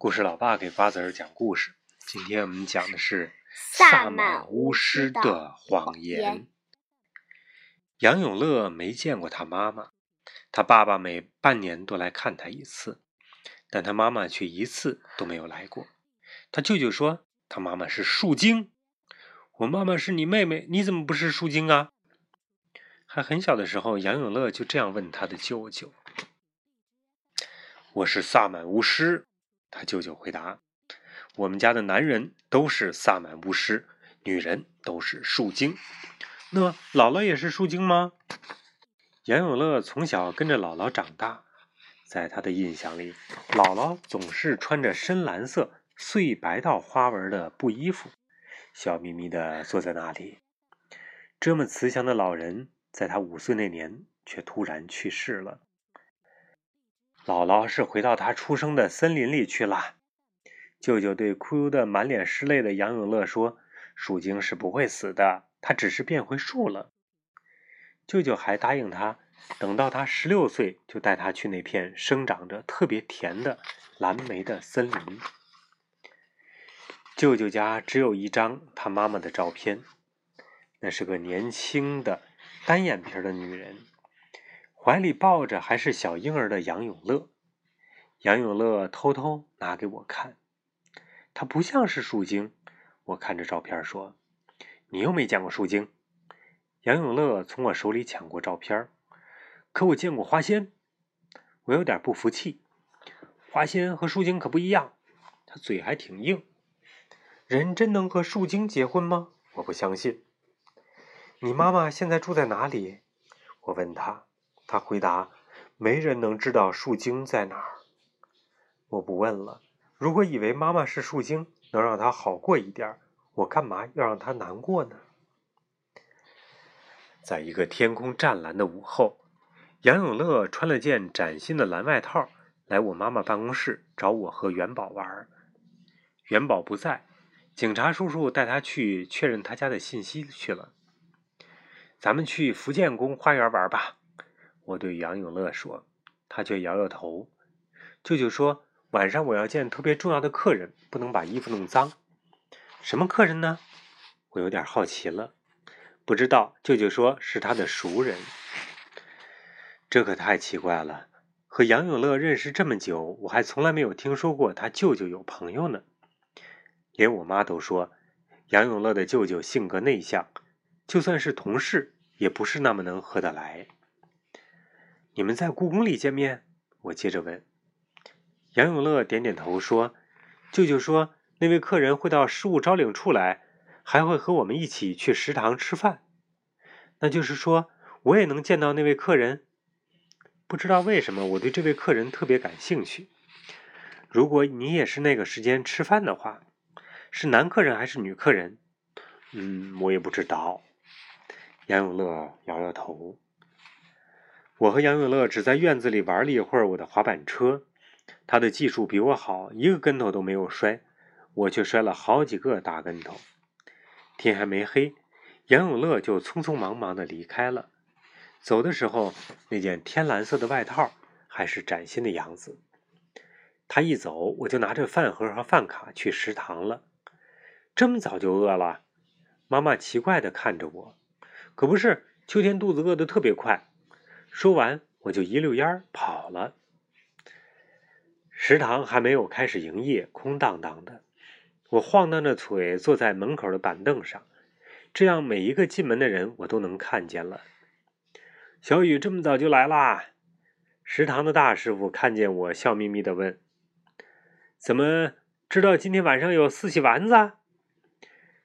故事老爸给瓜子儿讲故事。今天我们讲的是萨满巫师的谎言。杨永乐没见过他妈妈，他爸爸每半年都来看他一次，但他妈妈却一次都没有来过。他舅舅说他妈妈是树精。我妈妈是你妹妹，你怎么不是树精啊？还很小的时候，杨永乐就这样问他的舅舅：“我是萨满巫师。”他舅舅回答：“我们家的男人都是萨满巫师，女人都是树精。那姥姥也是树精吗？”杨永乐从小跟着姥姥长大，在他的印象里，姥姥总是穿着深蓝色碎白道花纹的布衣服，笑眯眯的坐在那里。这么慈祥的老人，在他五岁那年却突然去世了。姥姥是回到她出生的森林里去了。舅舅对哭得满脸是泪的杨永乐说：“树精是不会死的，他只是变回树了。”舅舅还答应他，等到他十六岁，就带他去那片生长着特别甜的蓝莓的森林。舅舅家只有一张他妈妈的照片，那是个年轻的单眼皮的女人。怀里抱着还是小婴儿的杨永乐，杨永乐偷偷拿给我看，他不像是树精。我看着照片说：“你又没见过树精。”杨永乐从我手里抢过照片，可我见过花仙。我有点不服气，花仙和树精可不一样。他嘴还挺硬。人真能和树精结婚吗？我不相信。你妈妈现在住在哪里？我问他。他回答：“没人能知道树精在哪儿。”我不问了。如果以为妈妈是树精能让她好过一点，我干嘛要让她难过呢？在一个天空湛蓝的午后，杨永乐穿了件崭新的蓝外套，来我妈妈办公室找我和元宝玩。元宝不在，警察叔叔带他去确认他家的信息去了。咱们去福建宫花园玩吧。我对杨永乐说，他却摇摇头。舅舅说，晚上我要见特别重要的客人，不能把衣服弄脏。什么客人呢？我有点好奇了。不知道，舅舅说是他的熟人。这可太奇怪了。和杨永乐认识这么久，我还从来没有听说过他舅舅有朋友呢。连我妈都说，杨永乐的舅舅性格内向，就算是同事，也不是那么能合得来。你们在故宫里见面？我接着问。杨永乐点点头说：“舅舅说那位客人会到失物招领处来，还会和我们一起去食堂吃饭。那就是说，我也能见到那位客人。不知道为什么，我对这位客人特别感兴趣。如果你也是那个时间吃饭的话，是男客人还是女客人？嗯，我也不知道。”杨永乐摇摇头。我和杨永乐只在院子里玩了一会儿我的滑板车，他的技术比我好，一个跟头都没有摔，我却摔了好几个大跟头。天还没黑，杨永乐就匆匆忙忙的离开了。走的时候，那件天蓝色的外套还是崭新的样子。他一走，我就拿着饭盒和饭卡去食堂了。这么早就饿了？妈妈奇怪的看着我。可不是，秋天肚子饿得特别快。说完，我就一溜烟儿跑了。食堂还没有开始营业，空荡荡的。我晃荡着腿坐在门口的板凳上，这样每一个进门的人我都能看见了。小雨这么早就来啦？食堂的大师傅看见我，笑眯眯的问：“怎么知道今天晚上有四喜丸子？”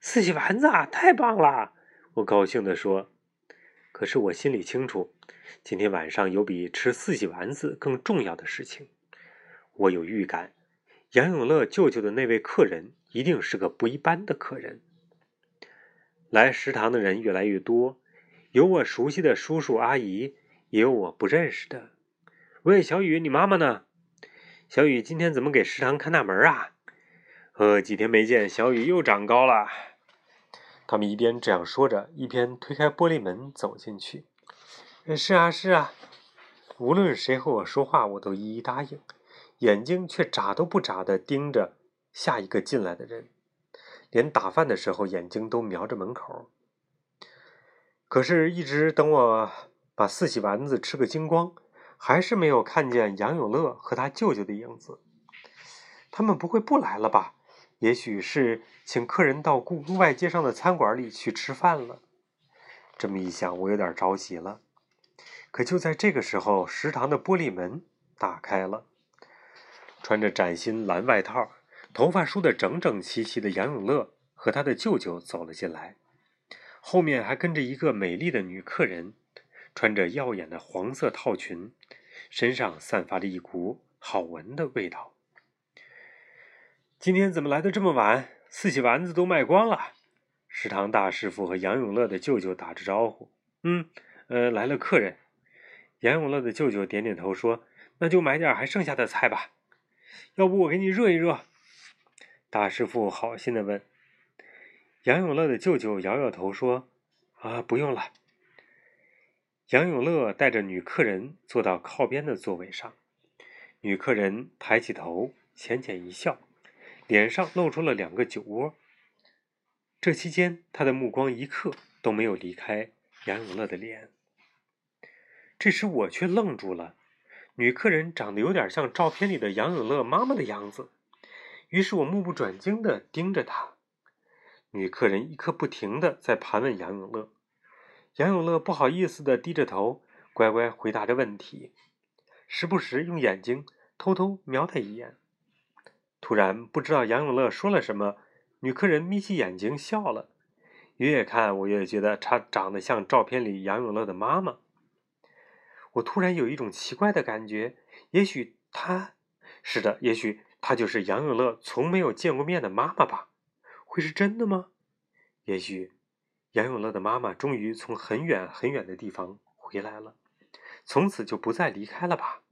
四喜丸子啊，太棒了！我高兴的说。可是我心里清楚。今天晚上有比吃四喜丸子更重要的事情。我有预感，杨永乐舅舅的那位客人一定是个不一般的客人。来食堂的人越来越多，有我熟悉的叔叔阿姨，也有我不认识的。喂，小雨，你妈妈呢？小雨今天怎么给食堂看大门啊？呃，几天没见，小雨又长高了。他们一边这样说着，一边推开玻璃门走进去。是啊，是啊，无论谁和我说话，我都一一答应。眼睛却眨都不眨的盯着下一个进来的人，连打饭的时候眼睛都瞄着门口。可是，一直等我把四喜丸子吃个精光，还是没有看见杨永乐和他舅舅的影子。他们不会不来了吧？也许是请客人到故宫外街上的餐馆里去吃饭了。这么一想，我有点着急了。可就在这个时候，食堂的玻璃门打开了，穿着崭新蓝外套、头发梳得整整齐齐的杨永乐和他的舅舅走了进来，后面还跟着一个美丽的女客人，穿着耀眼的黄色套裙，身上散发着一股好闻的味道。今天怎么来的这么晚？四喜丸子都卖光了。食堂大师傅和杨永乐的舅舅打着招呼：“嗯，呃，来了客人。”杨永乐的舅舅点点头说：“那就买点还剩下的菜吧。要不我给你热一热？”大师傅好心的问。杨永乐的舅舅摇摇头说：“啊，不用了。”杨永乐带着女客人坐到靠边的座位上，女客人抬起头，浅浅一笑。脸上露出了两个酒窝。这期间，他的目光一刻都没有离开杨永乐的脸。这时，我却愣住了。女客人长得有点像照片里的杨永乐妈妈的样子，于是我目不转睛地盯着她。女客人一刻不停地在盘问杨永乐，杨永乐不好意思地低着头，乖乖回答着问题，时不时用眼睛偷偷瞄他一眼。突然，不知道杨永乐说了什么，女客人眯起眼睛笑了。越看我越觉得她长得像照片里杨永乐的妈妈。我突然有一种奇怪的感觉，也许她，是的，也许她就是杨永乐从没有见过面的妈妈吧？会是真的吗？也许杨永乐的妈妈终于从很远很远的地方回来了，从此就不再离开了吧？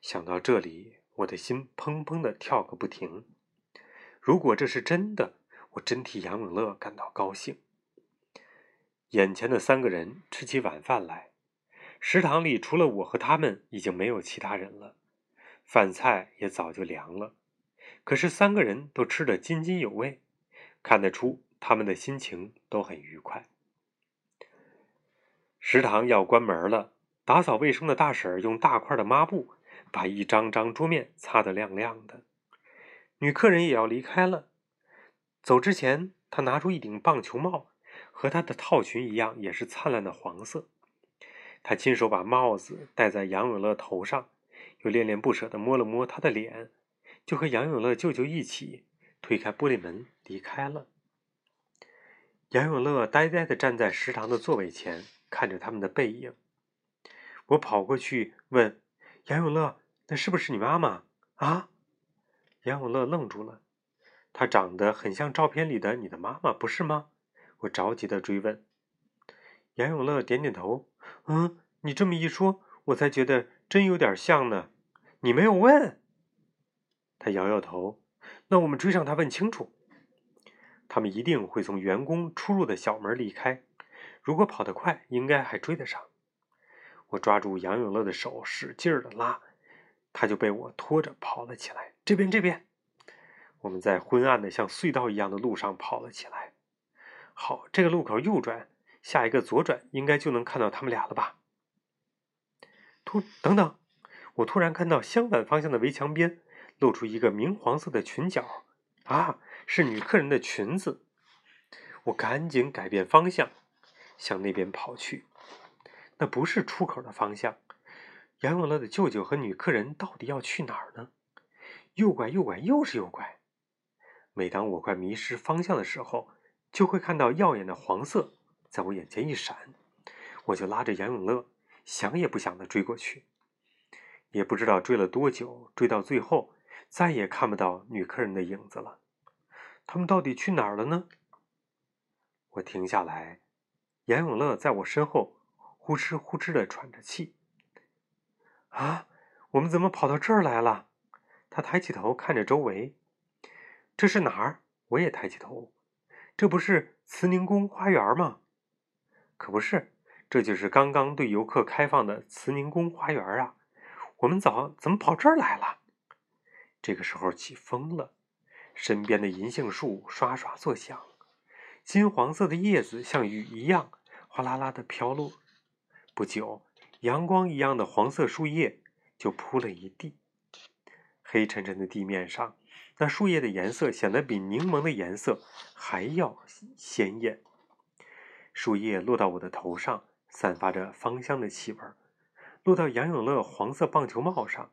想到这里。我的心砰砰的跳个不停。如果这是真的，我真替杨永乐感到高兴。眼前的三个人吃起晚饭来，食堂里除了我和他们，已经没有其他人了。饭菜也早就凉了，可是三个人都吃得津津有味，看得出他们的心情都很愉快。食堂要关门了，打扫卫生的大婶用大块的抹布。把一张张桌面擦得亮亮的，女客人也要离开了。走之前，她拿出一顶棒球帽，和她的套裙一样，也是灿烂的黄色。她亲手把帽子戴在杨永乐头上，又恋恋不舍地摸了摸他的脸，就和杨永乐舅舅一起推开玻璃门离开了。杨永乐呆呆地站在食堂的座位前，看着他们的背影。我跑过去问杨永乐。那是不是你妈妈啊？杨永乐愣住了，她长得很像照片里的你的妈妈，不是吗？我着急的追问。杨永乐点点头，嗯，你这么一说，我才觉得真有点像呢。你没有问？他摇摇头。那我们追上他问清楚。他们一定会从员工出入的小门离开，如果跑得快，应该还追得上。我抓住杨永乐的手，使劲的拉。他就被我拖着跑了起来。这边，这边，我们在昏暗的像隧道一样的路上跑了起来。好，这个路口右转，下一个左转，应该就能看到他们俩了吧？突，等等，我突然看到相反方向的围墙边露出一个明黄色的裙角，啊，是女客人的裙子。我赶紧改变方向，向那边跑去。那不是出口的方向。杨永乐的舅舅和女客人到底要去哪儿呢？右拐，右拐，又是右拐。每当我快迷失方向的时候，就会看到耀眼的黄色在我眼前一闪，我就拉着杨永乐，想也不想的追过去。也不知道追了多久，追到最后，再也看不到女客人的影子了。他们到底去哪儿了呢？我停下来，杨永乐在我身后呼哧呼哧的喘着气。啊，我们怎么跑到这儿来了？他抬起头看着周围，这是哪儿？我也抬起头，这不是慈宁宫花园吗？可不是，这就是刚刚对游客开放的慈宁宫花园啊！我们早怎么跑这儿来了？这个时候起风了，身边的银杏树刷刷作响，金黄色的叶子像雨一样哗啦啦的飘落。不久，阳光一样的黄色树叶就铺了一地。黑沉沉的地面上，那树叶的颜色显得比柠檬的颜色还要鲜艳。树叶落到我的头上，散发着芳香的气味落到杨永乐黄色棒球帽上。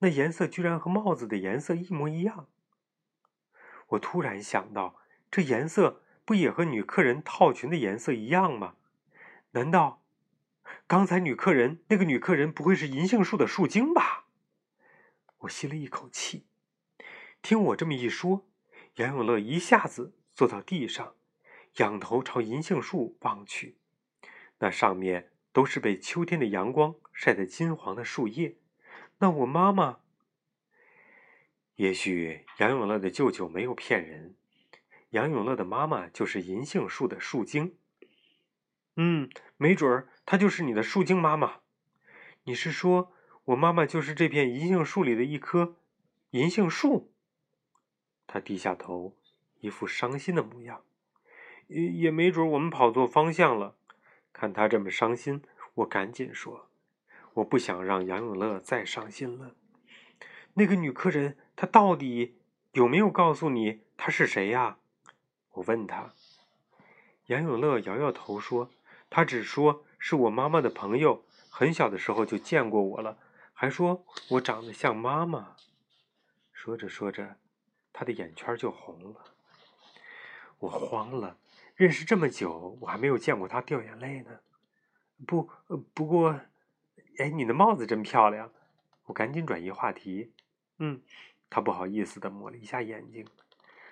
那颜色居然和帽子的颜色一模一样。我突然想到，这颜色不也和女客人套裙的颜色一样吗？难道刚才女客人那个女客人不会是银杏树的树精吧？我吸了一口气。听我这么一说，杨永乐一下子坐到地上，仰头朝银杏树望去，那上面都是被秋天的阳光晒得金黄的树叶。那我妈妈，也许杨永乐的舅舅没有骗人，杨永乐的妈妈就是银杏树的树精。嗯，没准儿她就是你的树精妈妈。你是说我妈妈就是这片银杏树里的一棵银杏树？他低下头，一副伤心的模样。也也没准我们跑错方向了。看他这么伤心，我赶紧说。我不想让杨永乐再伤心了。那个女客人，她到底有没有告诉你她是谁呀？我问他。杨永乐摇摇头说：“他只说是我妈妈的朋友，很小的时候就见过我了，还说我长得像妈妈。”说着说着，他的眼圈就红了。我慌了，认识这么久，我还没有见过他掉眼泪呢。不，不过。哎，你的帽子真漂亮！我赶紧转移话题。嗯，他不好意思的抹了一下眼睛。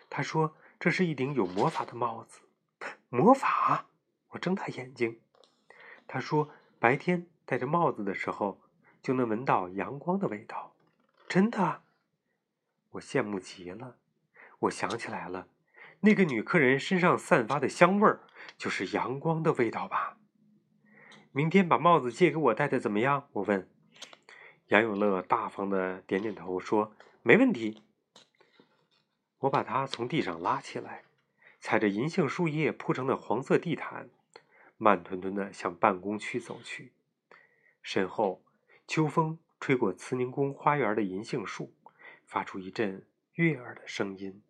他说：“这是一顶有魔法的帽子。”魔法？我睁大眼睛。他说：“白天戴着帽子的时候，就能闻到阳光的味道。”真的？我羡慕极了。我想起来了，那个女客人身上散发的香味儿，就是阳光的味道吧？明天把帽子借给我戴戴怎么样？我问。杨永乐大方的点点头，说：“没问题。”我把他从地上拉起来，踩着银杏树叶铺成的黄色地毯，慢吞吞的向办公区走去。身后，秋风吹过慈宁宫花园的银杏树，发出一阵悦耳的声音。